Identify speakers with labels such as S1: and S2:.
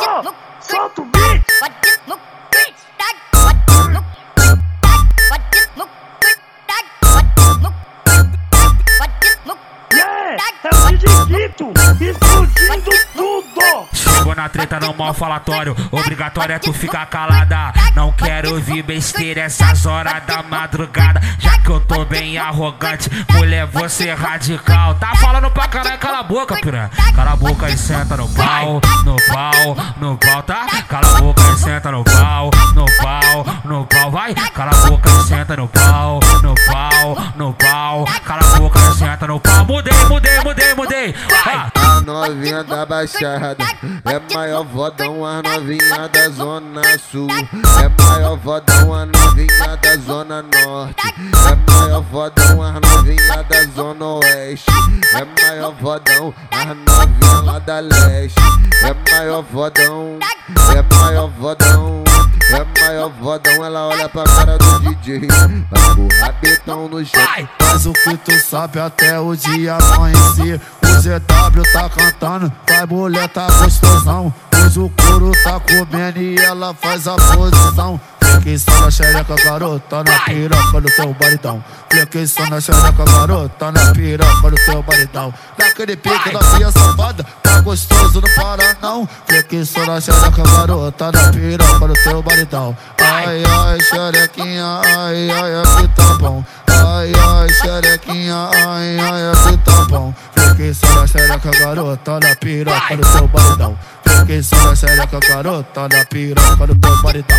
S1: Solta! O o Chiquito, explodindo tudo.
S2: Chegou na treta no mal falatório, obrigatório é tu ficar calada. Não quero ouvir besteira essas horas da madrugada. Já que eu tô bem arrogante, mulher, você é radical. Tá falando pra caralho, cala a boca, piranha. Cala a boca e senta no pau, no pau, no pau, tá? Cala a boca e senta no pau, no pau, no pau, vai. Cala a boca e senta no pau, no pau, no pau. Cala a boca e senta no pau. Mudei, mudei, mudei. Ah.
S3: A novinha da Baixada é maior vodão, a novinha da Zona Sul. É maior vodão, a novinha da Zona Norte. É maior vodão, a novinha da Zona Oeste. É maior vodão, a novinha lá da Leste. É maior vodão, é maior vodão. É maior vodão, ela olha pra cara do DJ. Vai com o rabetão no chão.
S4: Faz o que tu sabe até o dia amanhecer. ZW tá cantando, vai mulher tá gostosão. Hoje o couro tá comendo e ela faz a posição. Só na xereca, garota, na piroca do teu baritão. Só na xereca, garota, na piroca do teu baritão. Naquele pique da filha safada, tá gostoso, não para não. Só na xereca, garota, na piroca do teu baritão. Ai, ai, xerequinha, ai, ai, aqui tá bom. Ai, ai, xerequinha, ai, ai, aqui bom. Fiquei só na xereca, garota, na piroca do teu baridão. Fiquei só na xereca, garota, na piroca do teu baridão.